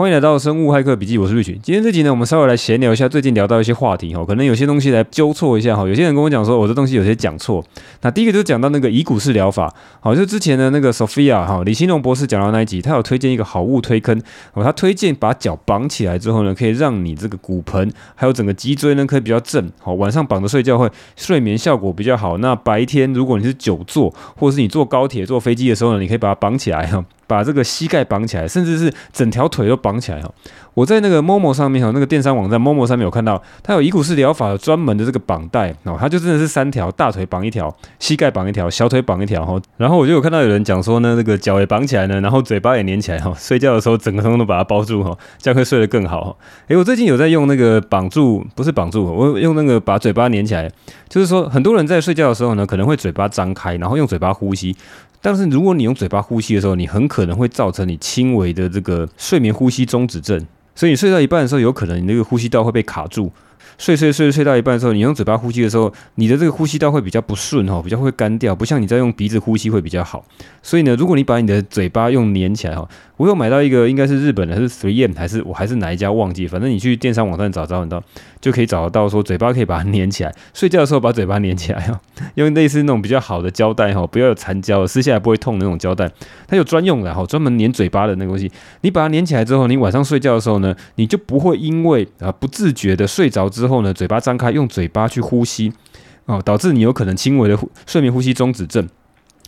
欢迎来到生物骇客笔记，我是瑞群。今天这集呢，我们稍微来闲聊一下最近聊到一些话题哈，可能有些东西来纠错一下哈。有些人跟我讲说，我这东西有些讲错。那第一个就是讲到那个以股式疗法，好，就之前的那个 Sophia 哈，李新龙博士讲到那一集，他有推荐一个好物推坑，哦，他推荐把脚绑起来之后呢，可以让你这个骨盆还有整个脊椎呢，可以比较正，好，晚上绑着睡觉会睡眠效果比较好。那白天如果你是久坐，或者是你坐高铁、坐飞机的时候呢，你可以把它绑起来哈。把这个膝盖绑起来，甚至是整条腿都绑起来哈。我在那个 Momo 上面哈，那个电商网站 Momo 上面有看到，它有以股式疗法专门的这个绑带哦，它就真的是三条，大腿绑一条，膝盖绑一条，小腿绑一条哈。然后我就有看到有人讲说呢，那个脚也绑起来呢，然后嘴巴也粘起来哈，睡觉的时候整个通通都把它包住哈，这样会睡得更好。诶，我最近有在用那个绑住，不是绑住，我用那个把嘴巴粘起来，就是说很多人在睡觉的时候呢，可能会嘴巴张开，然后用嘴巴呼吸。但是如果你用嘴巴呼吸的时候，你很可能会造成你轻微的这个睡眠呼吸中止症，所以你睡到一半的时候，有可能你那个呼吸道会被卡住。睡睡睡睡到一半的时候，你用嘴巴呼吸的时候，你的这个呼吸道会比较不顺哈，比较会干掉，不像你在用鼻子呼吸会比较好。所以呢，如果你把你的嘴巴用粘起来哈，我有买到一个应该是日本的，还是 3M 还是我还是哪一家忘记，反正你去电商网站找找到就可以找得到，说嘴巴可以把它粘起来，睡觉的时候把嘴巴粘起来哈，用类似那种比较好的胶带哈，不要有残胶，撕下来不会痛的那种胶带，它有专用的哈，专门粘嘴巴的那个东西，你把它粘起来之后，你晚上睡觉的时候呢，你就不会因为啊不自觉的睡着之后呢，嘴巴张开。用嘴巴去呼吸，哦，导致你有可能轻微的睡眠呼吸中止症。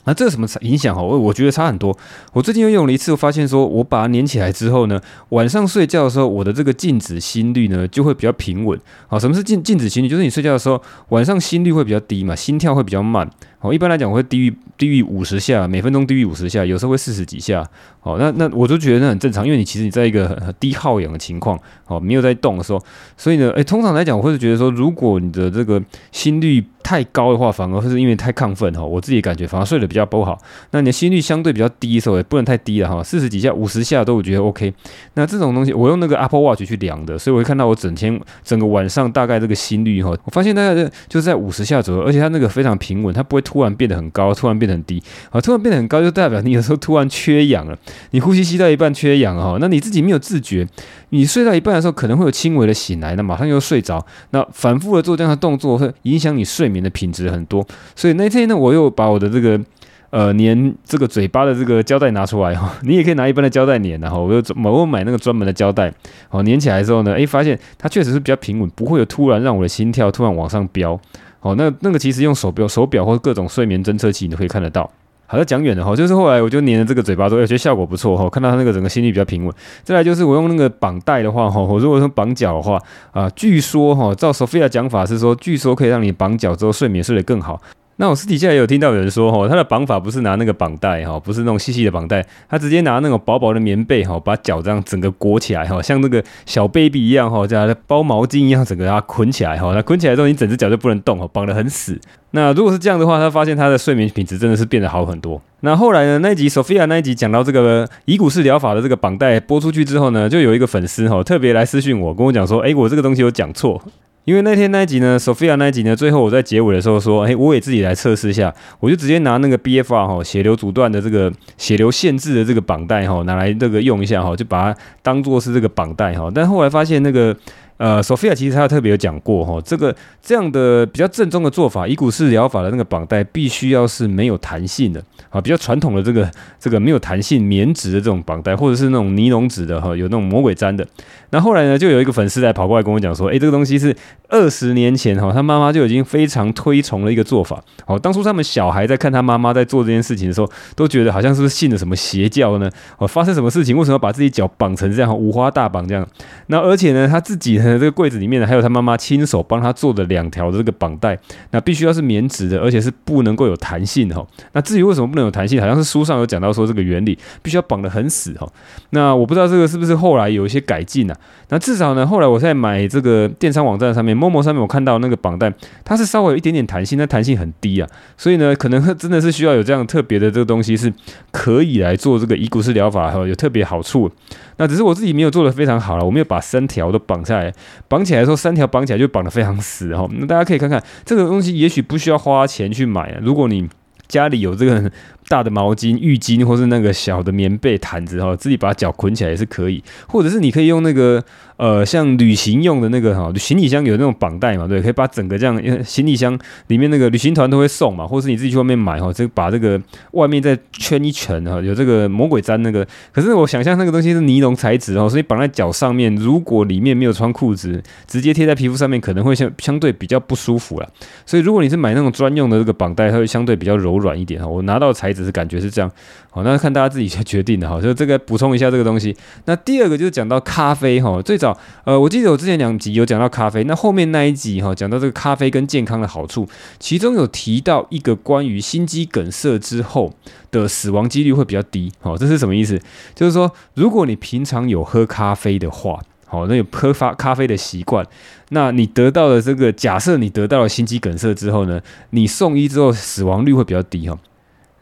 那这有什么影响？哦，我我觉得差很多。我最近又用了一次，我发现说，我把它粘起来之后呢，晚上睡觉的时候，我的这个静止心率呢就会比较平稳。好，什么是静静止心率？就是你睡觉的时候，晚上心率会比较低嘛，心跳会比较慢。好，一般来讲会低于低于五十下，每分钟低于五十下，有时候会四十几下。好，那那我就觉得那很正常，因为你其实你在一个很低耗氧的情况，好，没有在动的时候，所以呢，诶，通常来讲，我会觉得说，如果你的这个心率太高的话，反而是因为太亢奋哈，我自己感觉反而睡得比较不好。那你的心率相对比较低的时候，也不能太低了哈，四十几下、五十下都我觉得 OK。那这种东西，我用那个 Apple Watch 去量的，所以我会看到我整天整个晚上大概这个心率哈，我发现大概就是在五十下左右，而且它那个非常平稳，它不会突然变得很高，突然变得很低啊，突然变得很高就代表你有时候突然缺氧了。你呼吸吸到一半缺氧哈，那你自己没有自觉，你睡到一半的时候可能会有轻微的醒来，那马上又睡着，那反复的做这样的动作会影响你睡眠的品质很多。所以那天呢，我又把我的这个呃粘这个嘴巴的这个胶带拿出来哈，你也可以拿一般的胶带粘，然后我又我买那个专门的胶带，好粘起来之后呢，诶，发现它确实是比较平稳，不会有突然让我的心跳突然往上飙。好，那那个其实用手表、手表或各种睡眠侦测器你都可以看得到。好，像讲远了哈，就是后来我就粘了这个嘴巴之后，觉得效果不错哈，看到它那个整个心率比较平稳。再来就是我用那个绑带的话哈，我如果说绑脚的话啊，据说哈，照索菲亚讲法是说，据说可以让你绑脚之后睡眠睡得更好。那我私底下也有听到有人说，哈，他的绑法不是拿那个绑带，哈，不是那种细细的绑带，他直接拿那种薄薄的棉被，哈，把脚这样整个裹起来，哈，像那个小 baby 一样，哈，这样包毛巾一样，整个它捆起来，哈，那捆起来之后，你整只脚就不能动，哈，绑得很死。那如果是这样的话，他发现他的睡眠品质真的是变得好很多。那后来呢，那一集 Sophia 那一集讲到这个以骨式疗法的这个绑带播出去之后呢，就有一个粉丝，哈，特别来私讯我，跟我讲说，哎，我这个东西有讲错。因为那天那一集呢，Sophia 那一集呢，最后我在结尾的时候说，诶，我也自己来测试一下，我就直接拿那个 BFR 哈血流阻断的这个血流限制的这个绑带哈拿来这个用一下哈，就把它当做是这个绑带哈，但后来发现那个。呃，Sophia 其实他特别有讲过哈，这个这样的比较正宗的做法，以股式疗法的那个绑带必须要是没有弹性的啊，比较传统的这个这个没有弹性棉质的这种绑带，或者是那种尼龙纸的哈，有那种魔鬼粘的。那后来呢，就有一个粉丝来跑过来跟我讲说，诶，这个东西是二十年前哈，他妈妈就已经非常推崇的一个做法。哦，当初他们小孩在看他妈妈在做这件事情的时候，都觉得好像是不是信了什么邪教呢？哦，发生什么事情？为什么要把自己脚绑成这样，五花大绑这样？那而且呢，他自己呢？这个柜子里面呢，还有他妈妈亲手帮他做的两条的这个绑带，那必须要是棉质的，而且是不能够有弹性的哈。那至于为什么不能有弹性，好像是书上有讲到说这个原理必须要绑得很死哈。那我不知道这个是不是后来有一些改进啊？那至少呢，后来我在买这个电商网站上面，Momo 上面我看到那个绑带，它是稍微有一点点弹性，但弹性很低啊。所以呢，可能真的是需要有这样特别的这个东西，是可以来做这个遗骨式疗法哈，有特别好处。那只是我自己没有做得非常好了，我没有把三条都绑下来，绑起来的时候三条绑起来就绑得非常死哈。那大家可以看看这个东西，也许不需要花钱去买啊。如果你家里有这个大的毛巾、浴巾，或是那个小的棉被、毯子哈，自己把脚捆起来也是可以，或者是你可以用那个呃，像旅行用的那个哈，行李箱有那种绑带嘛，对，可以把整个这样，因为行李箱里面那个旅行团都会送嘛，或是你自己去外面买哈，这把这个外面再圈一圈哈，有这个魔鬼毡那个，可是我想象那个东西是尼龙材质哦，所以绑在脚上面，如果里面没有穿裤子，直接贴在皮肤上面，可能会相相对比较不舒服啦。所以如果你是买那种专用的这个绑带，它会相对比较柔软一点哈。我拿到材质是感觉是这样，好，那看大家自己去决定的哈。就这个补充一下这个东西。那第二个就是讲到咖啡哈，最早呃，我记得我之前两集有讲到咖啡，那后面那一集哈讲到这个咖啡跟健康的好处，其中有提到一个关于心肌梗塞之后的死亡几率会比较低。好，这是什么意思？就是说如果你平常有喝咖啡的话。好，那有喝发咖啡的习惯，那你得到了这个假设，你得到了心肌梗塞之后呢，你送医之后死亡率会比较低哈。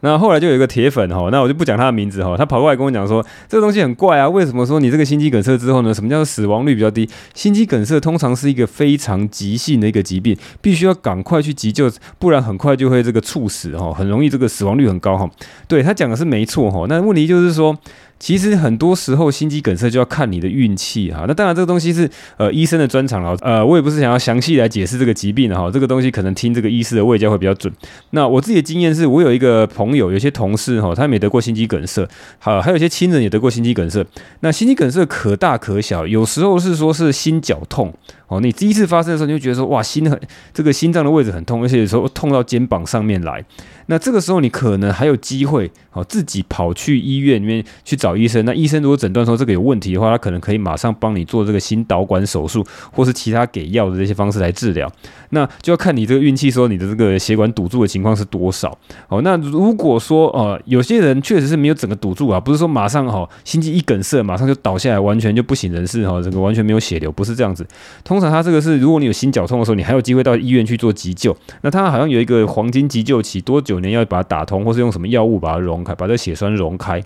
那后来就有一个铁粉哈，那我就不讲他的名字哈，他跑过来跟我讲说，这个东西很怪啊，为什么说你这个心肌梗塞之后呢，什么叫做死亡率比较低？心肌梗塞通常是一个非常急性的一个疾病，必须要赶快去急救，不然很快就会这个猝死哈，很容易这个死亡率很高哈。对，他讲的是没错哈，那问题就是说。其实很多时候心肌梗塞就要看你的运气哈，那当然这个东西是呃医生的专长了，呃我也不是想要详细来解释这个疾病哈，这个东西可能听这个医师的卫教会比较准。那我自己的经验是我有一个朋友，有些同事哈，他没得过心肌梗塞，好，还有一些亲人也得过心肌梗塞。那心肌梗塞可大可小，有时候是说是心绞痛哦，你第一次发生的时候你就觉得说哇心很这个心脏的位置很痛，而且有时候痛到肩膀上面来。那这个时候你可能还有机会，好自己跑去医院里面去找医生。那医生如果诊断说这个有问题的话，他可能可以马上帮你做这个心导管手术，或是其他给药的这些方式来治疗。那就要看你这个运气，说你的这个血管堵住的情况是多少。哦，那如果说呃有些人确实是没有整个堵住啊，不是说马上哈心肌一梗塞马上就倒下来，完全就不省人事哈，这个完全没有血流，不是这样子。通常他这个是，如果你有心绞痛的时候，你还有机会到医院去做急救。那他好像有一个黄金急救期，多久？九年要把它打通，或是用什么药物把它溶开，把这血栓溶开，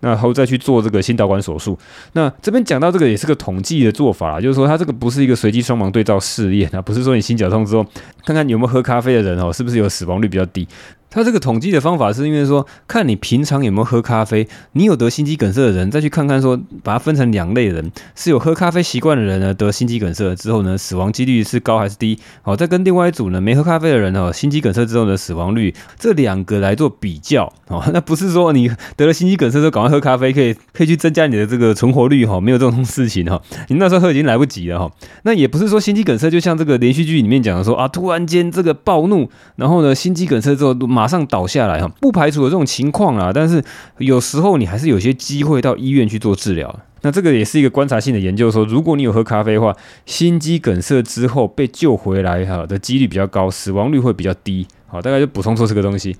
那后再去做这个心导管手术。那这边讲到这个也是个统计的做法啦，就是说它这个不是一个随机双盲对照试验啊，不是说你心绞痛之后看看有没有喝咖啡的人哦，是不是有死亡率比较低。他这个统计的方法是因为说，看你平常有没有喝咖啡，你有得心肌梗塞的人，再去看看说，把它分成两类人，是有喝咖啡习惯的人呢，得心肌梗塞之后呢，死亡几率是高还是低？好，再跟另外一组呢，没喝咖啡的人哦，心肌梗塞之后的死亡率，这两个来做比较哦，那不是说你得了心肌梗塞之后赶快喝咖啡，可以可以去增加你的这个存活率哈，没有这种事情哈，你那时候喝已经来不及了哈。那也不是说心肌梗塞就像这个连续剧里面讲的说啊，突然间这个暴怒，然后呢，心肌梗塞之后马马上倒下来哈，不排除有这种情况啦，但是有时候你还是有些机会到医院去做治疗。那这个也是一个观察性的研究，说如果你有喝咖啡的话，心肌梗塞之后被救回来哈的几率比较高，死亡率会比较低。好，大概就补充说这个东西。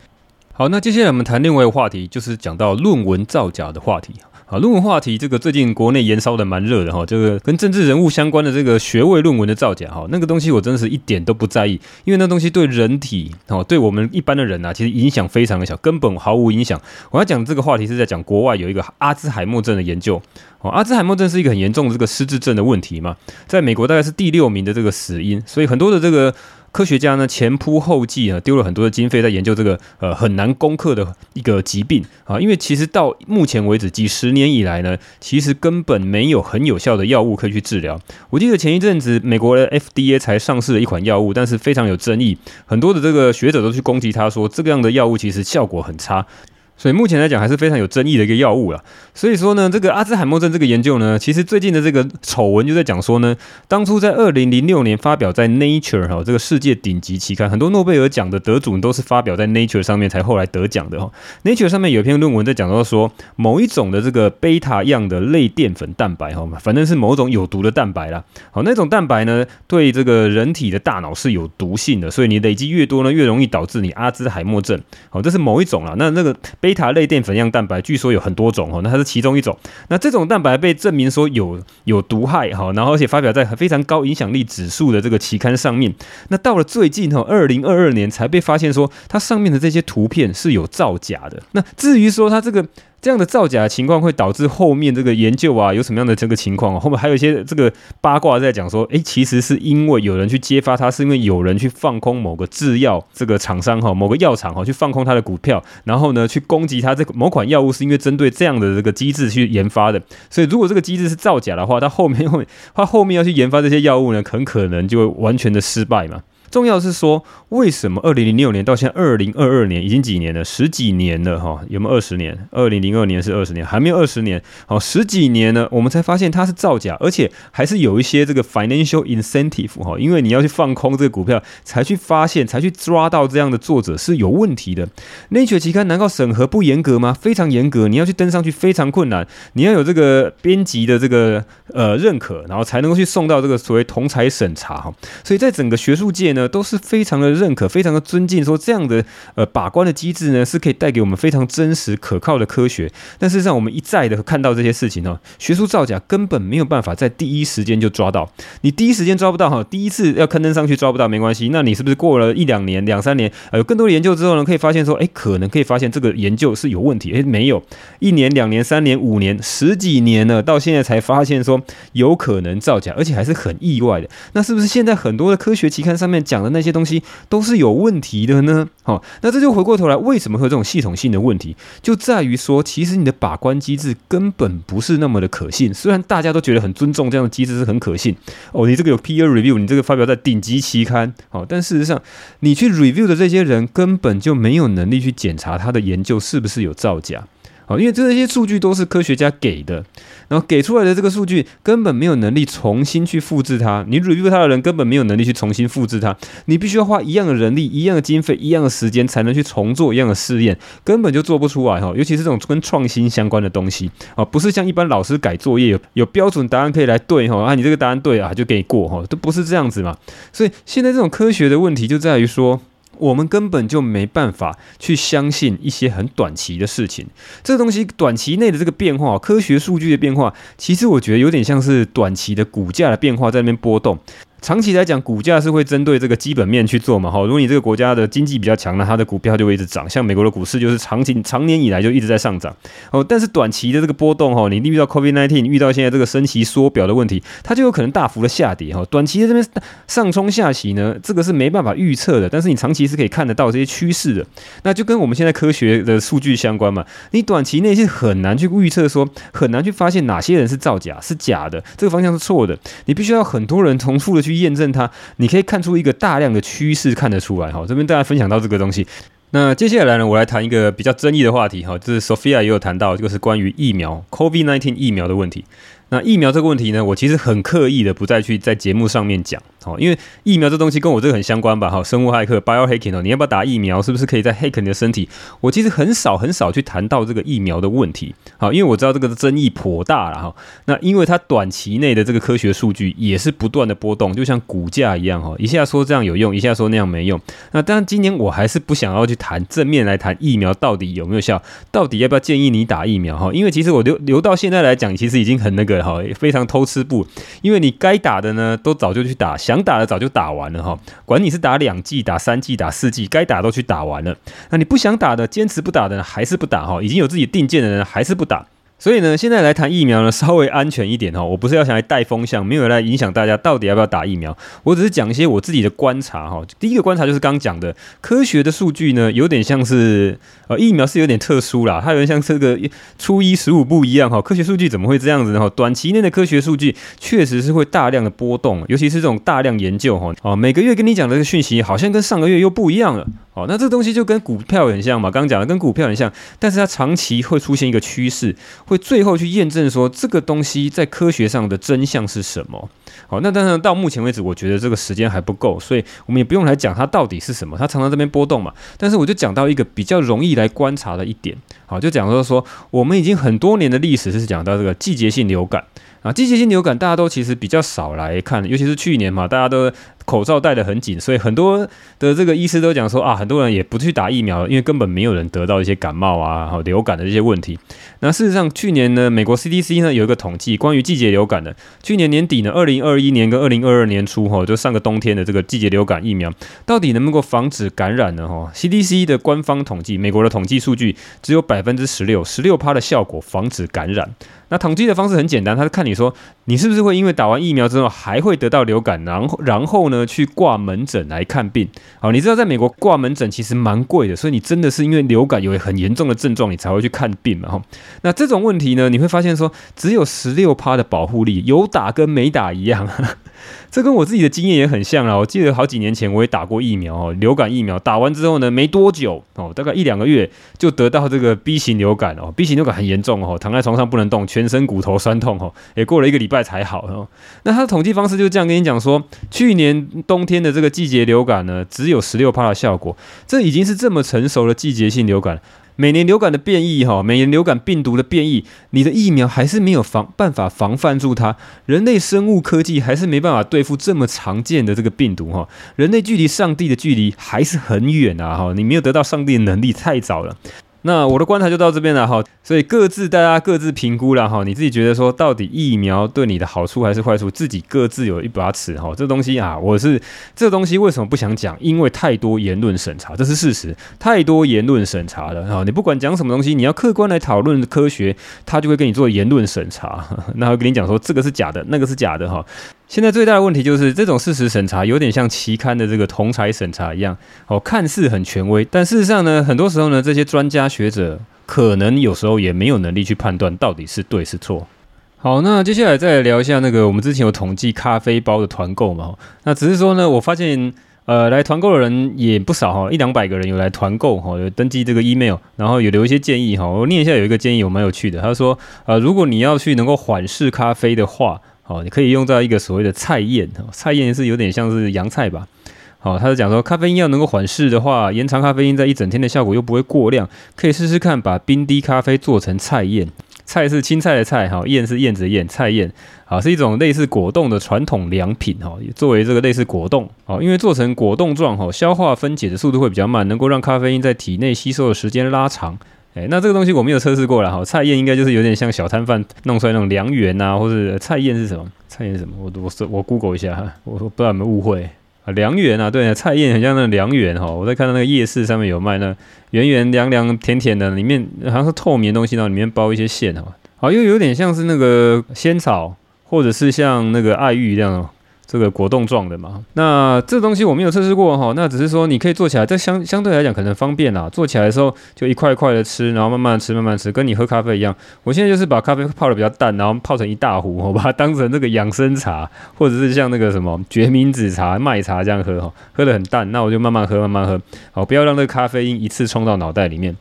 好，那接下来我们谈另外一个话题，就是讲到论文造假的话题。啊，论文话题这个最近国内延烧的蛮热的哈，这个跟政治人物相关的这个学位论文的造假哈，那个东西我真的是一点都不在意，因为那东西对人体哦，对我们一般的人呐，其实影响非常的小，根本毫无影响。我要讲这个话题是在讲国外有一个阿兹海默症的研究哦，阿兹海默症是一个很严重的这个失智症的问题嘛，在美国大概是第六名的这个死因，所以很多的这个。科学家呢，前仆后继啊，丢了很多的经费在研究这个呃很难攻克的一个疾病啊，因为其实到目前为止几十年以来呢，其实根本没有很有效的药物可以去治疗。我记得前一阵子美国的 FDA 才上市了一款药物，但是非常有争议，很多的这个学者都去攻击他说，这个样的药物其实效果很差。所以目前来讲还是非常有争议的一个药物了。所以说呢，这个阿兹海默症这个研究呢，其实最近的这个丑闻就在讲说呢，当初在二零零六年发表在 Nature 哈这个世界顶级期刊，很多诺贝尔奖的得主都是发表在 Nature 上面才后来得奖的哈。Nature 上面有一篇论文在讲到说，某一种的这个贝塔样的类淀粉蛋白哈，反正是某种有毒的蛋白啦。好，那种蛋白呢，对这个人体的大脑是有毒性的，所以你累积越多呢，越容易导致你阿兹海默症。好，这是某一种啦。那那个贝贝塔类淀粉样蛋白据说有很多种哦，那它是其中一种。那这种蛋白被证明说有有毒害哈，然后而且发表在非常高影响力指数的这个期刊上面。那到了最近哈，二零二二年才被发现说它上面的这些图片是有造假的。那至于说它这个。这样的造假情况会导致后面这个研究啊有什么样的这个情况？后面还有一些这个八卦在讲说，诶，其实是因为有人去揭发它，是因为有人去放空某个制药这个厂商哈，某个药厂哈，去放空它的股票，然后呢去攻击它这个某款药物是因为针对这样的这个机制去研发的。所以如果这个机制是造假的话，它后面会它后面要去研发这些药物呢，很可能就会完全的失败嘛。重要是说，为什么二零零六年到现在二零二二年已经几年了？十几年了哈，有没有二十年？二零零二年是二十年，还没有二十年。好，十几年呢，我们才发现它是造假，而且还是有一些这个 financial incentive 哈，因为你要去放空这个股票，才去发现，才去抓到这样的作者是有问题的。Nature 期刊难道审核不严格吗？非常严格，你要去登上去非常困难，你要有这个编辑的这个呃认可，然后才能够去送到这个所谓同侪审查哈。所以在整个学术界呢。都是非常的认可，非常的尊敬，说这样的呃把关的机制呢，是可以带给我们非常真实可靠的科学。但事实上，我们一再的看到这些事情呢，学术造假根本没有办法在第一时间就抓到。你第一时间抓不到哈，第一次要刊登上去抓不到没关系，那你是不是过了一两年、两三年，呃，有更多的研究之后呢，可以发现说，哎，可能可以发现这个研究是有问题。哎，没有，一年、两年、三年、五年、十几年了，到现在才发现说有可能造假，而且还是很意外的。那是不是现在很多的科学期刊上面讲的那些东西都是有问题的呢？好，那这就回过头来，为什么会有这种系统性的问题？就在于说，其实你的把关机制根本不是那么的可信。虽然大家都觉得很尊重这样的机制是很可信哦，你这个有 peer review，你这个发表在顶级期刊，好，但事实上，你去 review 的这些人根本就没有能力去检查他的研究是不是有造假。因为这些数据都是科学家给的，然后给出来的这个数据根本没有能力重新去复制它。你 review 它的人根本没有能力去重新复制它，你必须要花一样的人力、一样的经费、一样的时间，才能去重做一样的试验，根本就做不出来哈。尤其是这种跟创新相关的东西啊，不是像一般老师改作业有有标准答案可以来对哈啊，你这个答案对啊就给你过哈，都不是这样子嘛。所以现在这种科学的问题就在于说。我们根本就没办法去相信一些很短期的事情，这个东西短期内的这个变化，科学数据的变化，其实我觉得有点像是短期的股价的变化在那边波动。长期来讲，股价是会针对这个基本面去做嘛？哈，如果你这个国家的经济比较强，那它的股票就会一直涨。像美国的股市就是长期长年以来就一直在上涨。哦，但是短期的这个波动，哈，你遇到 COVID-19，遇到现在这个升息缩表的问题，它就有可能大幅的下跌。哈，短期的这边上冲下洗呢，这个是没办法预测的。但是你长期是可以看得到这些趋势的。那就跟我们现在科学的数据相关嘛。你短期内是很难去预测，说很难去发现哪些人是造假是假的，这个方向是错的。你必须要很多人重复的去。去验证它，你可以看出一个大量的趋势，看得出来哈。这边大家分享到这个东西，那接下来呢，我来谈一个比较争议的话题哈，就是 Sophia 也有谈到，就是关于疫苗 COVID-19 疫苗的问题。那疫苗这个问题呢，我其实很刻意的不再去在节目上面讲，好，因为疫苗这东西跟我这个很相关吧，哈，生物骇客 biohacking 哦，你要不要打疫苗，是不是可以在 hack 你的身体？我其实很少很少去谈到这个疫苗的问题，好，因为我知道这个争议颇大了哈。那因为它短期内的这个科学数据也是不断的波动，就像股价一样哈，一下说这样有用，一下说那样没用。那当然今年我还是不想要去谈正面来谈疫苗到底有没有效，到底要不要建议你打疫苗哈？因为其实我留留到现在来讲，其实已经很那个。哈，非常偷吃步，因为你该打的呢，都早就去打，想打的早就打完了哈。管你是打两季、打三季、打四季，该打都去打完了。那你不想打的、坚持不打的，还是不打哈。已经有自己定见的人还是不打。所以呢，现在来谈疫苗呢，稍微安全一点哈。我不是要想来带风向，没有来影响大家到底要不要打疫苗。我只是讲一些我自己的观察哈。第一个观察就是刚讲的，科学的数据呢，有点像是呃，疫苗是有点特殊啦，它有点像这个初一十五不一样哈。科学数据怎么会这样子呢？短期内的科学数据确实是会大量的波动，尤其是这种大量研究哈。哦，每个月跟你讲的这个讯息，好像跟上个月又不一样了。哦，那这东西就跟股票很像嘛，刚刚讲的跟股票很像，但是它长期会出现一个趋势。会最后去验证说这个东西在科学上的真相是什么？好，那当然到目前为止，我觉得这个时间还不够，所以我们也不用来讲它到底是什么。它常常这边波动嘛，但是我就讲到一个比较容易来观察的一点，好，就讲说说我们已经很多年的历史是讲到这个季节性流感啊，季节性流感大家都其实比较少来看，尤其是去年嘛，大家都。口罩戴得很紧，所以很多的这个医师都讲说啊，很多人也不去打疫苗，因为根本没有人得到一些感冒啊、好流感的这些问题。那事实上，去年呢，美国 CDC 呢有一个统计，关于季节流感的。去年年底呢，二零二一年跟二零二二年初哈，就上个冬天的这个季节流感疫苗，到底能不能够防止感染呢？哈，CDC 的官方统计，美国的统计数据只有百分之十六，十六趴的效果防止感染。那统计的方式很简单，他是看你说你是不是会因为打完疫苗之后还会得到流感，然后然后呢去挂门诊来看病。好，你知道在美国挂门诊其实蛮贵的，所以你真的是因为流感有很严重的症状，你才会去看病嘛。哈，那这种问题呢，你会发现说只有十六趴的保护力，有打跟没打一样。这跟我自己的经验也很像啦。我记得好几年前我也打过疫苗哦，流感疫苗打完之后呢，没多久哦，大概一两个月就得到这个 B 型流感哦，B 型流感很严重哦，躺在床上不能动，全身骨头酸痛哦，也过了一个礼拜才好哦。那他的统计方式就这样跟你讲说，去年冬天的这个季节流感呢，只有十六趴的效果，这已经是这么成熟的季节性流感。每年流感的变异，哈，每年流感病毒的变异，你的疫苗还是没有防办法防范住它。人类生物科技还是没办法对付这么常见的这个病毒，哈。人类距离上帝的距离还是很远啊，哈。你没有得到上帝的能力，太早了。那我的观察就到这边了哈，所以各自大家各自评估了哈，你自己觉得说到底疫苗对你的好处还是坏处，自己各自有一把尺哈。这东西啊，我是这东西为什么不想讲？因为太多言论审查，这是事实，太多言论审查了哈。你不管讲什么东西，你要客观来讨论科学，他就会跟你做言论审查，那会跟你讲说这个是假的，那个是假的哈。现在最大的问题就是这种事实审查有点像期刊的这个同侪审查一样，哦，看似很权威，但事实上呢，很多时候呢，这些专家学者可能有时候也没有能力去判断到底是对是错。好，那接下来再来聊一下那个我们之前有统计咖啡包的团购嘛，那只是说呢，我发现呃来团购的人也不少哈，一两百个人有来团购哈，有登记这个 email，然后有留一些建议哈，我念一下有一个建议我蛮有趣的，他说呃如果你要去能够缓释咖啡的话。哦，你可以用到一个所谓的菜宴，菜宴是有点像是洋菜吧。好，他是讲说咖啡因要能够缓释的话，延长咖啡因在一整天的效果又不会过量，可以试试看把冰滴咖啡做成菜宴。菜是青菜的菜，哈，宴是燕子的燕，菜宴，啊，是一种类似果冻的传统凉品，哈，作为这个类似果冻，啊，因为做成果冻状，哈，消化分解的速度会比较慢，能够让咖啡因在体内吸收的时间拉长。哎，那这个东西我没有测试过了哈。菜宴应该就是有点像小摊贩弄出来那种凉圆呐，或者菜宴是什么？菜宴是什么？我我我 Google 一下哈，我不知道有没有误会啊。凉圆啊，对啊，菜宴很像那个凉圆哈。我在看到那个夜市上面有卖那圆圆凉凉甜甜的，里面好像是透明的东西，然后里面包一些馅哈。好，又有点像是那个仙草，或者是像那个爱玉这样。这个果冻状的嘛，那这东西我没有测试过哈，那只是说你可以做起来，这相相对来讲可能方便啦。做起来的时候就一块一块的吃，然后慢慢吃，慢慢吃，跟你喝咖啡一样。我现在就是把咖啡泡得比较淡，然后泡成一大壶，我把它当成那个养生茶，或者是像那个什么决明子茶、麦茶这样喝哈，喝得很淡，那我就慢慢喝，慢慢喝，好，不要让那个咖啡因一次冲到脑袋里面。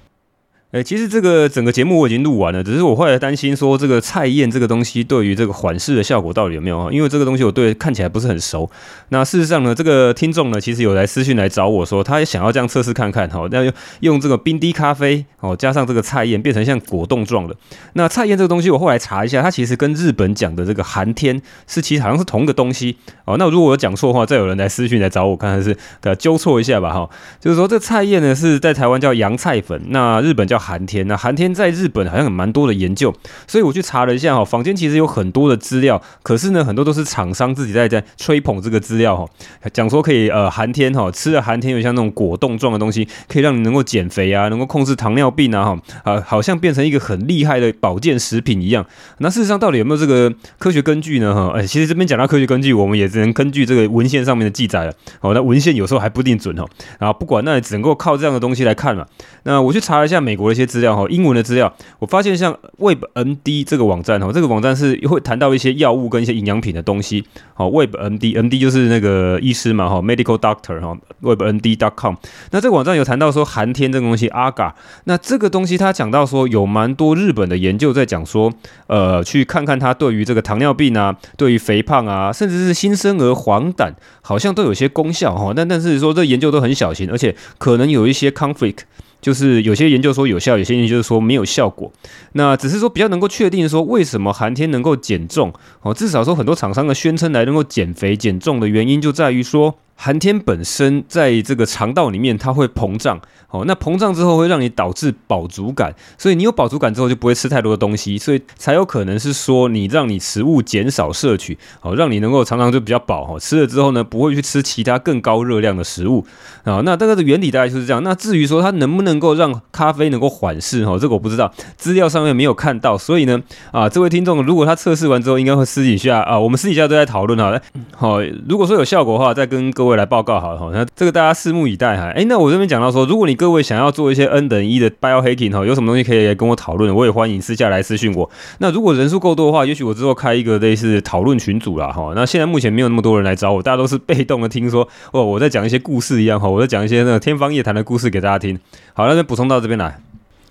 诶，其实这个整个节目我已经录完了，只是我后来担心说这个菜宴这个东西对于这个缓释的效果到底有没有啊？因为这个东西我对看起来不是很熟。那事实上呢，这个听众呢其实有来私讯来找我说，他也想要这样测试看看哈，那用用这个冰滴咖啡哦，加上这个菜宴变成像果冻状的。那菜宴这个东西我后来查一下，它其实跟日本讲的这个寒天是其实好像是同一个东西哦。那如果我讲错的话，再有人来私讯来找我看看是给纠错一下吧哈。就是说这菜宴呢是在台湾叫洋菜粉，那日本叫。寒天，那寒天在日本好像有蛮多的研究，所以我去查了一下哈，坊间其实有很多的资料，可是呢，很多都是厂商自己在在吹捧这个资料哈，讲说可以呃寒天哈，吃了寒天有像那种果冻状的东西，可以让你能够减肥啊，能够控制糖尿病啊哈啊，好像变成一个很厉害的保健食品一样。那事实上到底有没有这个科学根据呢？哈，哎，其实这边讲到科学根据，我们也只能根据这个文献上面的记载了。哦，那文献有时候还不一定准哦。然后不管，那也只能够靠这样的东西来看嘛。那我去查了一下美国的一些资料哈，英文的资料，我发现像 WebMD 这个网站哈，这个网站是会谈到一些药物跟一些营养品的东西。好，WebMD，MD 就是那个医师嘛哈，Medical Doctor 哈，WebMD.com。那这个网站有谈到说寒天这个东西，Aga。那这个东西他讲到说有蛮多日本的研究在讲说，呃，去看看它对于这个糖尿病啊，对于肥胖啊，甚至是新生儿黄疸，好像都有些功效哈。但但是说这研究都很小心，而且可能有一些 conflict。就是有些研究说有效，有些研究说没有效果。那只是说比较能够确定说，为什么寒天能够减重哦？至少说很多厂商的宣称来能够减肥减重的原因，就在于说。寒天本身在这个肠道里面，它会膨胀，哦，那膨胀之后会让你导致饱足感，所以你有饱足感之后就不会吃太多的东西，所以才有可能是说你让你食物减少摄取，哦，让你能够常常就比较饱，哦，吃了之后呢，不会去吃其他更高热量的食物，啊，那这个的原理大概就是这样。那至于说它能不能够让咖啡能够缓释，哦，这个我不知道，资料上面没有看到，所以呢，啊，这位听众如果他测试完之后，应该会私底下啊，我们私底下都在讨论哈，好，如果说有效果的话，再跟各位。会来报告好了哈，那这个大家拭目以待哈。哎，那我这边讲到说，如果你各位想要做一些 N 等一的 biohacking 哈，有什么东西可以跟我讨论，我也欢迎私下来私讯我。那如果人数够多的话，也许我之后开一个类似讨论群组啦哈。那现在目前没有那么多人来找我，大家都是被动的听说哦，我在讲一些故事一样哈，我在讲一些那个天方夜谭的故事给大家听。好，那就补充到这边来。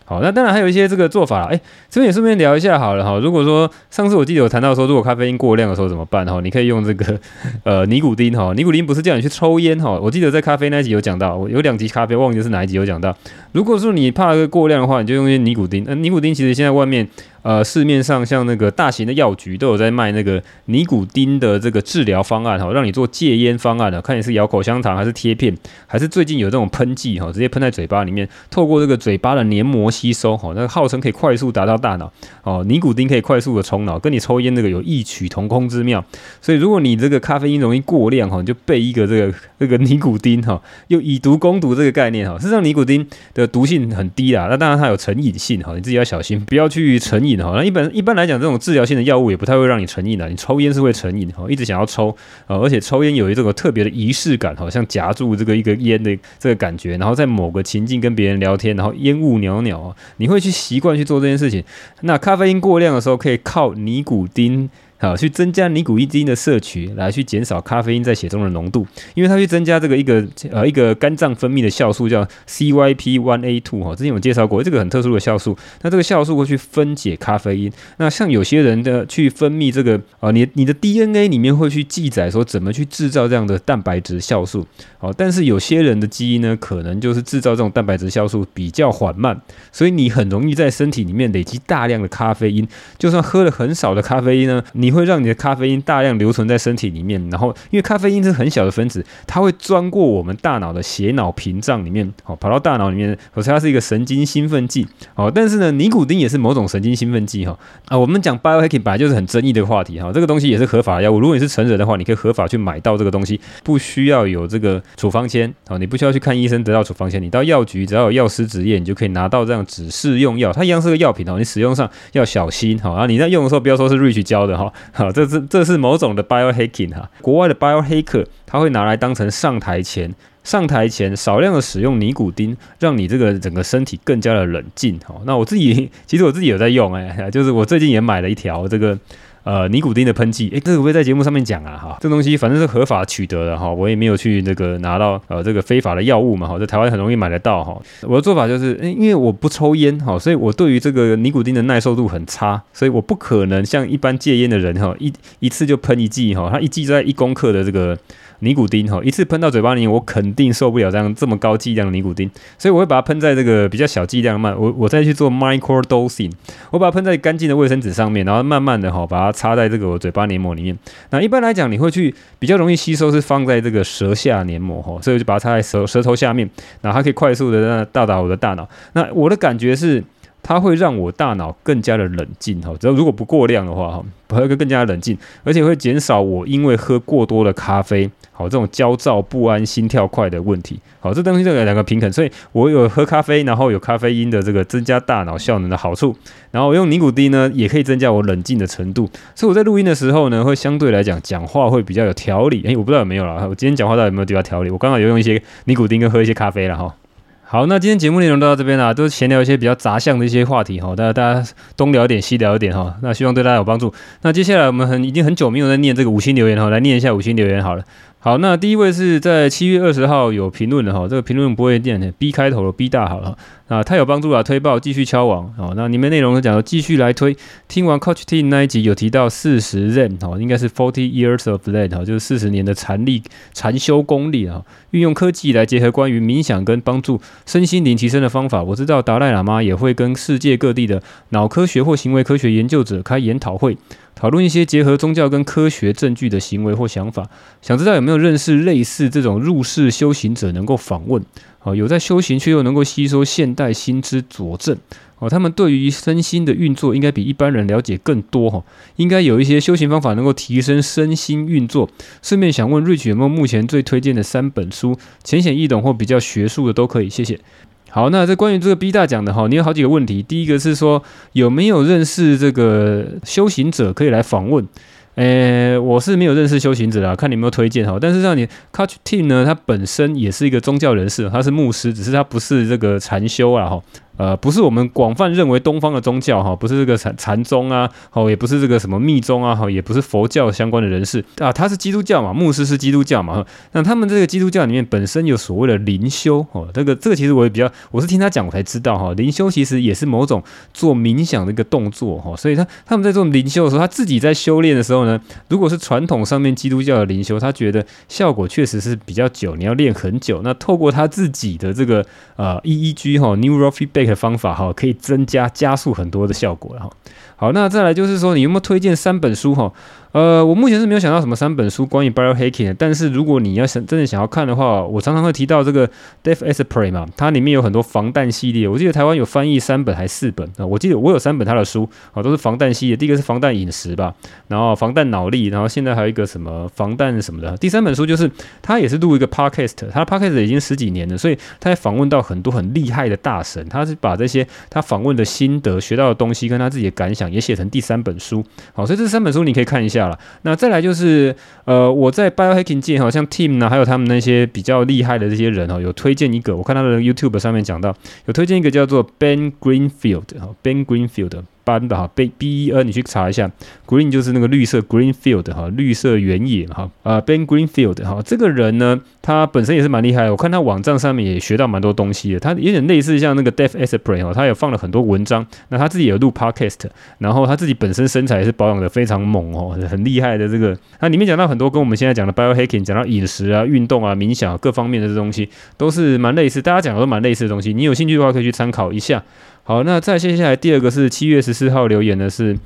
好，那当然还有一些这个做法，哎，这边也顺便聊一下好了哈。如果说上次我记得有谈到说，如果咖啡因过量的时候怎么办哈？你可以用这个呃尼古丁哈，尼古丁不是叫你去抽烟哈。我记得在咖啡那集有讲到，有两集咖啡忘记是哪一集有讲到。如果说你怕过量的话，你就用一些尼古丁。那尼古丁其实现在外面。呃，市面上像那个大型的药局都有在卖那个尼古丁的这个治疗方案哈，让你做戒烟方案的，看你是咬口香糖还是贴片，还是最近有这种喷剂哈，直接喷在嘴巴里面，透过这个嘴巴的黏膜吸收哈，那个号称可以快速达到大脑哦，尼古丁可以快速的冲脑，跟你抽烟那个有异曲同工之妙。所以如果你这个咖啡因容易过量哈，你就备一个这个这个尼古丁哈，又以毒攻毒这个概念哈，事实上尼古丁的毒性很低啦，那当然它有成瘾性哈，你自己要小心，不要去成瘾。那一般一般来讲，这种治疗性的药物也不太会让你成瘾的。你抽烟是会成瘾哈，一直想要抽啊，而且抽烟有一种特别的仪式感，好像夹住这个一个烟的这个感觉，然后在某个情境跟别人聊天，然后烟雾袅袅，你会去习惯去做这件事情。那咖啡因过量的时候，可以靠尼古丁。好，去增加尼古丁的摄取，来去减少咖啡因在血中的浓度，因为它去增加这个一个呃一个肝脏分泌的酵素叫 CYP1A2 哈，之前有介绍过，这个很特殊的酵素，那这个酵素会去分解咖啡因。那像有些人的去分泌这个啊、你你的 DNA 里面会去记载说怎么去制造这样的蛋白质酵素，哦，但是有些人的基因呢，可能就是制造这种蛋白质酵素比较缓慢，所以你很容易在身体里面累积大量的咖啡因，就算喝了很少的咖啡因呢，你。你会让你的咖啡因大量留存在身体里面，然后因为咖啡因是很小的分子，它会钻过我们大脑的血脑屏障里面，好跑到大脑里面，可是它是一个神经兴奋剂，好，但是呢，尼古丁也是某种神经兴奋剂哈啊，我们讲 biohacking 本来就是很争议的话题哈，这个东西也是合法的药物，如果你是成人的话，你可以合法去买到这个东西，不需要有这个处方签，好，你不需要去看医生得到处方签，你到药局只要有药师执业，你就可以拿到这样指示用药，它一样是个药品哦，你使用上要小心哈，啊，你在用的时候不要说是 Rich 教的哈。好，这是这是某种的 biohacking 哈，国外的 biohacker 他会拿来当成上台前上台前少量的使用尼古丁，让你这个整个身体更加的冷静哈。那我自己其实我自己有在用哎，就是我最近也买了一条这个。呃，尼古丁的喷剂，哎，这个会不会在节目上面讲啊？哈，这东西反正是合法取得的哈，我也没有去那个拿到呃这个非法的药物嘛，哈，在台湾很容易买得到哈。我的做法就是，因为我不抽烟哈，所以我对于这个尼古丁的耐受度很差，所以我不可能像一般戒烟的人哈，一一次就喷一剂哈，他一剂在一公克的这个。尼古丁哈，一次喷到嘴巴里面，我肯定受不了这样这么高剂量的尼古丁，所以我会把它喷在这个比较小剂量慢，我我再去做 micro dosing，我把它喷在干净的卫生纸上面，然后慢慢的哈把它插在这个我嘴巴黏膜里面。那一般来讲，你会去比较容易吸收是放在这个舌下黏膜哈，所以我就把它插在舌舌头下面，然后它可以快速的到达我的大脑。那我的感觉是。它会让我大脑更加的冷静哈，只要如果不过量的话哈，会更加冷静，而且会减少我因为喝过多的咖啡，好这种焦躁不安、心跳快的问题。好，这东西这个两个平衡，所以我有喝咖啡，然后有咖啡因的这个增加大脑效能的好处，然后用尼古丁呢，也可以增加我冷静的程度。所以我在录音的时候呢，会相对来讲讲话会比较有条理。诶，我不知道有没有啦，我今天讲话到底有没有比较条理？我刚好有用一些尼古丁跟喝一些咖啡了哈。好，那今天节目内容到这边啦，都是闲聊一些比较杂项的一些话题哈，大家大家东聊一点西聊一点哈，那希望对大家有帮助。那接下来我们很已经很久没有在念这个五星留言哈，来念一下五星留言好了。好，那第一位是在七月二十号有评论的哈，这个评论不会念 B 开头的 B 大好了啊，太有帮助了，推爆继续敲王哦。那里面内容呢讲到继续来推，听完 Coach T 那一集有提到四十 Zen 哦，应该是 Forty Years of Zen 哈，就是四十年的禅力禅修功力啊，运用科技来结合关于冥想跟帮助身心灵提升的方法。我知道达赖喇嘛也会跟世界各地的脑科学或行为科学研究者开研讨会。讨论一些结合宗教跟科学证据的行为或想法，想知道有没有认识类似这种入世修行者能够访问？好，有在修行却又能够吸收现代新知佐证。哦，他们对于身心的运作应该比一般人了解更多哈，应该有一些修行方法能够提升身心运作。顺便想问 Rich 有没有目前最推荐的三本书，浅显易懂或比较学术的都可以，谢谢。好，那这关于这个 B 大讲的哈，你有好几个问题。第一个是说有没有认识这个修行者可以来访问？诶，我是没有认识修行者啊，看你有没有推荐哈。但是让你 Coach Tim 呢，他本身也是一个宗教人士，他是牧师，只是他不是这个禅修啊哈。呃，不是我们广泛认为东方的宗教哈，不是这个禅禅宗啊，好，也不是这个什么密宗啊，好，也不是佛教相关的人士。啊，他是基督教嘛，牧师是基督教嘛，那他们这个基督教里面本身有所谓的灵修哦，这个这个其实我也比较，我是听他讲我才知道哈，灵修其实也是某种做冥想的一个动作哈，所以他他们在做灵修的时候，他自己在修炼的时候呢，如果是传统上面基督教的灵修，他觉得效果确实是比较久，你要练很久，那透过他自己的这个呃 EEG 哈 Neurofeedback 的方法哈，可以增加加速很多的效果了哈。好，那再来就是说，你有没有推荐三本书哈？呃，我目前是没有想到什么三本书关于 biohacking 的，但是如果你要想真的想要看的话，我常常会提到这个 Dave Asprey 嘛，它里面有很多防弹系列，我记得台湾有翻译三本还是四本啊？我记得我有三本他的书啊，都是防弹系列。第一个是防弹饮食吧，然后防弹脑力，然后现在还有一个什么防弹什么的。第三本书就是他也是录一个 podcast，他的 podcast 已经十几年了，所以他也访问到很多很厉害的大神，他是把这些他访问的心得、学到的东西跟他自己的感想也写成第三本书。好，所以这三本书你可以看一下了。那再来就是，呃，我在 biohacking 界哈，像 Team 呢，还有他们那些比较厉害的这些人哦，有推荐一个，我看他的 YouTube 上面讲到，有推荐一个叫做 Ben Greenfield 哈，Ben Greenfield。班的哈，B B E N，你去查一下，Green 就是那个绿色，Greenfield 哈，绿色原野哈，啊，Ben Greenfield 哈，这个人呢，他本身也是蛮厉害的，我看他网站上面也学到蛮多东西的，他有点类似像那个 Dave Asprey 哈，他也放了很多文章，那他自己有录 Podcast，然后他自己本身身材也是保养的非常猛哦，很厉害的这个，那里面讲到很多跟我们现在讲的 Biohacking，讲到饮食啊、运动啊、冥想各方面的这东西，都是蛮类似，大家讲的都蛮类似的东西，你有兴趣的话可以去参考一下。好，那再接下来第二个是七月十四号留言的是，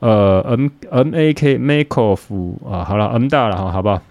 呃，M M A K Makeoff 啊，好了，M 大了哈，好不好？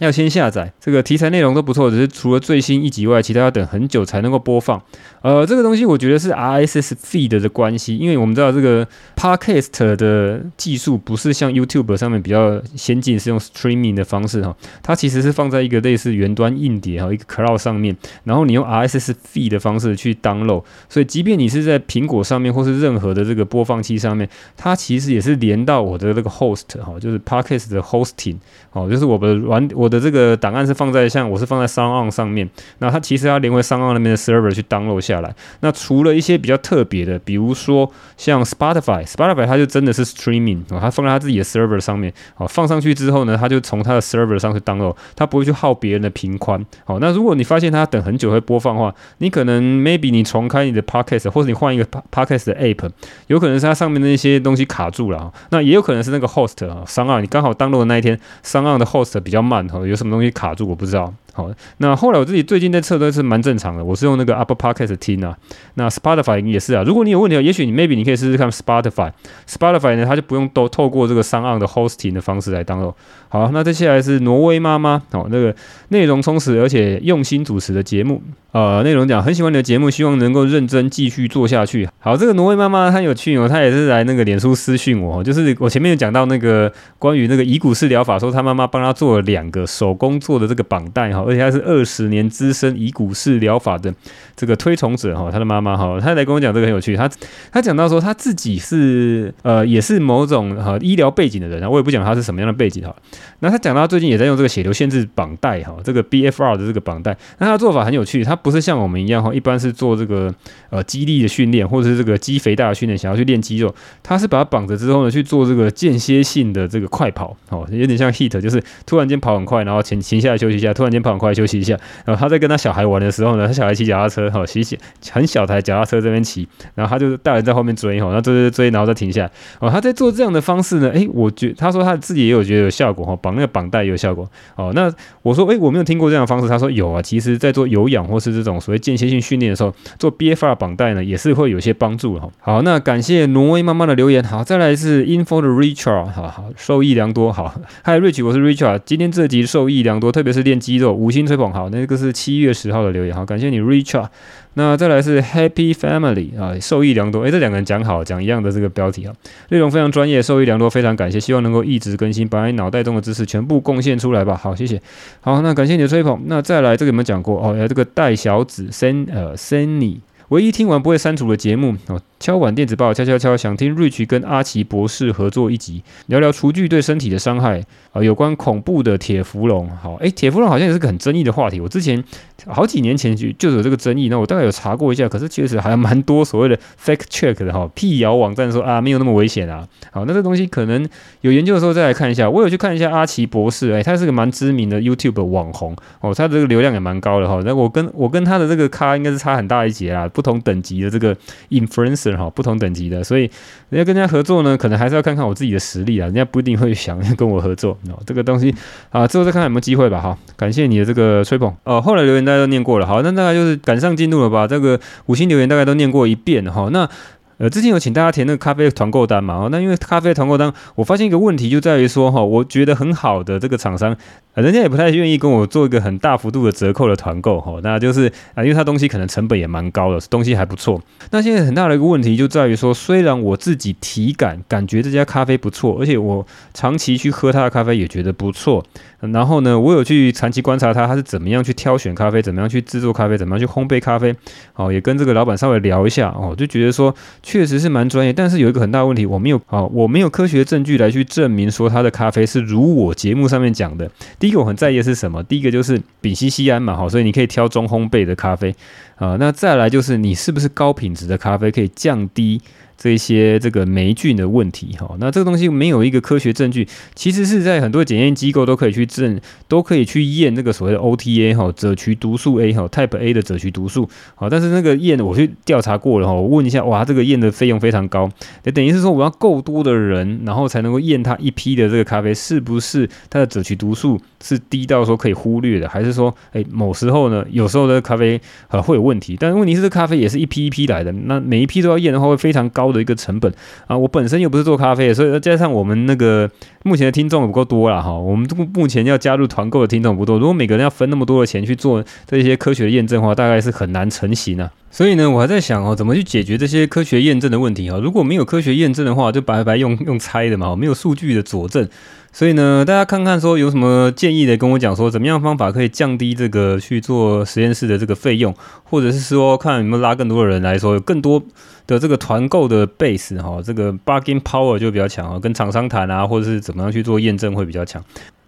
要先下载，这个题材内容都不错，只是除了最新一集外，其他要等很久才能够播放。呃，这个东西我觉得是 RSS feed 的关系，因为我们知道这个 Podcast 的技术不是像 YouTube 上面比较先进，是用 Streaming 的方式哈，它其实是放在一个类似云端硬碟哈，一个 Cloud 上面，然后你用 RSS feed 的方式去 download，所以即便你是在苹果上面或是任何的这个播放器上面，它其实也是连到我的这个 Host 哈，就是 Podcast 的 Hosting 哦，就是我的玩我。的这个档案是放在像我是放在 s o n 上面，那它其实要连回 s o n 那边的 server 去 download 下来。那除了一些比较特别的，比如说像 Spotify，Spotify 它就真的是 streaming 哦，它放在它自己的 server 上面，好，放上去之后呢，它就从它的 server 上去 download，它不会去耗别人的频宽。好，那如果你发现它等很久会播放的话，你可能 maybe 你重开你的 podcast，或者你换一个 podcast 的 app，有可能是它上面的一些东西卡住了。那也有可能是那个 host 啊，SoundOn 你刚好 download 的那一天这样的 host 比较慢哈。有什么东西卡住？我不知道。好，那后来我自己最近在测都是蛮正常的。我是用那个 Apple Podcast 听啊，那 Spotify 也是啊。如果你有问题，也许你 maybe 你可以试试看 Spotify。Spotify 呢，它就不用都透过这个商岸的 hosting 的方式来 download。好，那接下来是挪威妈妈，好，那个内容充实而且用心主持的节目。呃，内容讲很喜欢你的节目，希望能够认真继续做下去。好，这个挪威妈妈她有趣哦，她也是来那个脸书私讯我，就是我前面有讲到那个关于那个遗骨式疗法，说她妈妈帮她做了两个手工做的这个绑带哈。而且他是二十年资深以骨式疗法的这个推崇者哈，他的妈妈哈，他来跟我讲这个很有趣，他他讲到说他自己是呃也是某种哈医疗背景的人，我也不讲他是什么样的背景哈，那他讲到最近也在用这个血流限制绑带哈，这个 BFR 的这个绑带，那他的做法很有趣，他不是像我们一样哈，一般是做这个呃肌力的训练或者是这个肌肥大的训练，想要去练肌肉，他是把它绑着之后呢去做这个间歇性的这个快跑哦，有点像 HIIT，就是突然间跑很快，然后停停下来休息一下，突然间跑很快休息一下，然后他在跟他小孩玩的时候呢，他小孩骑脚踏车哈，骑骑很小台脚踏车这边骑，然后他就大人在后面追哈，然后追追追，然后再停下来哦，他在做这样的方式呢，诶，我觉他说他自己也有觉得有效果哈，绑那个绑带也有效果哦。那我说诶，我没有听过这样的方式，他说有啊，其实在做有氧或是这种所谓间歇性训练的时候，做 BFR 绑带呢也是会有些帮助哈。好，那感谢挪威妈妈的留言，好，再来是 Info 的 Richard，好好受益良多，好，Hi Rich，我是 Richard，今天这集受益良多，特别是练肌肉，五星吹捧，好，那个是七月十号的留言，好，感谢你 Richard。那再来是 Happy Family 啊，受益良多。诶，这两个人讲好，讲一样的这个标题啊，内容非常专业，受益良多，非常感谢，希望能够一直更新，把你脑袋中的知识全部贡献出来吧。好，谢谢。好，那感谢你的吹捧。那再来这个有没有讲过？哦，这个戴小子 Sen 呃，SINY，唯一听完不会删除的节目哦。敲碗电子报，敲敲敲，想听 Rich 跟阿奇博士合作一集，聊聊厨具对身体的伤害啊，有关恐怖的铁氟龙。好，诶，铁氟龙好像也是个很争议的话题。我之前好几年前就就有这个争议，那我大概有查过一下，可是确实还蛮多所谓的 fake check 的哈，辟谣网站说啊没有那么危险啊。好，那这东西可能有研究的时候再来看一下。我有去看一下阿奇博士，诶，他是个蛮知名的 YouTube 网红哦，他这个流量也蛮高的哈。那我跟我跟他的这个咖应该是差很大一截啊，不同等级的这个 influence 哈，不同。等级的，所以人家跟人家合作呢，可能还是要看看我自己的实力啊。人家不一定会想跟我合作。这个东西啊，之后再看看有没有机会吧。好，感谢你的这个吹捧哦。后来留言大家都念过了，好，那大概就是赶上进度了吧。这个五星留言大概都念过一遍哈。那呃，之前有请大家填那个咖啡团购单嘛？哦，那因为咖啡团购单，我发现一个问题就在于说哈，我觉得很好的这个厂商。人家也不太愿意跟我做一个很大幅度的折扣的团购哈，那就是啊，因为他东西可能成本也蛮高的，东西还不错。那现在很大的一个问题就在于说，虽然我自己体感感觉这家咖啡不错，而且我长期去喝他的咖啡也觉得不错。然后呢，我有去长期观察他，他是怎么样去挑选咖啡，怎么样去制作咖啡，怎么样去烘焙咖啡。哦，也跟这个老板稍微聊一下哦，就觉得说确实是蛮专业。但是有一个很大的问题，我没有啊，我没有科学证据来去证明说他的咖啡是如我节目上面讲的。一个我很在意的是什么？第一个就是丙烯酰胺嘛，好，所以你可以挑中烘焙的咖啡啊。那再来就是你是不是高品质的咖啡，可以降低这些这个霉菌的问题哈，那这个东西没有一个科学证据，其实是在很多检验机构都可以去证，都可以去验那个所谓的 OTA 哈，赭曲毒素 A 哈，Type A 的赭曲毒素，好，但是那个验我去调查过了哈，我问一下，哇，这个验的费用非常高，也等于是说我要够多的人，然后才能够验它一批的这个咖啡是不是它的赭曲毒素是低到说可以忽略的，还是说，哎，某时候呢，有时候的咖啡呃会有问题，但是问题是这咖啡也是一批一批来的，那每一批都要验的话会非常高。的一个成本啊，我本身又不是做咖啡的，所以再加上我们那个目前的听众也不够多了哈，我们目前要加入团购的听众不多，如果每个人要分那么多的钱去做这些科学的验证的话，大概是很难成型啊。所以呢，我还在想哦，怎么去解决这些科学验证的问题哈？如果没有科学验证的话，就白白用 用猜的嘛，没有数据的佐证。所以呢，大家看看说有什么建议的，跟我讲说怎么样方法可以降低这个去做实验室的这个费用，或者是说看有没有拉更多的人来说有更多的这个团购的 base 哈，这个 bargain power 就比较强啊，跟厂商谈啊，或者是怎么样去做验证会比较强。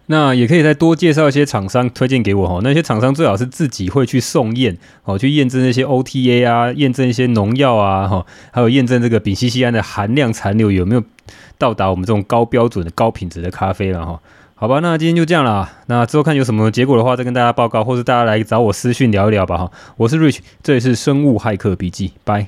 那也可以再多介绍一些厂商推荐给我哈，那些厂商最好是自己会去送验哦，去验证那些 OTA 啊，验证一些农药啊哈，还有验证这个丙烯酰胺的含量残留有没有到达我们这种高标准的高品质的咖啡了哈。好吧，那今天就这样了，那之后看有什么结果的话再跟大家报告，或是大家来找我私讯聊一聊吧哈。我是 Rich，这里是生物骇客笔记，拜。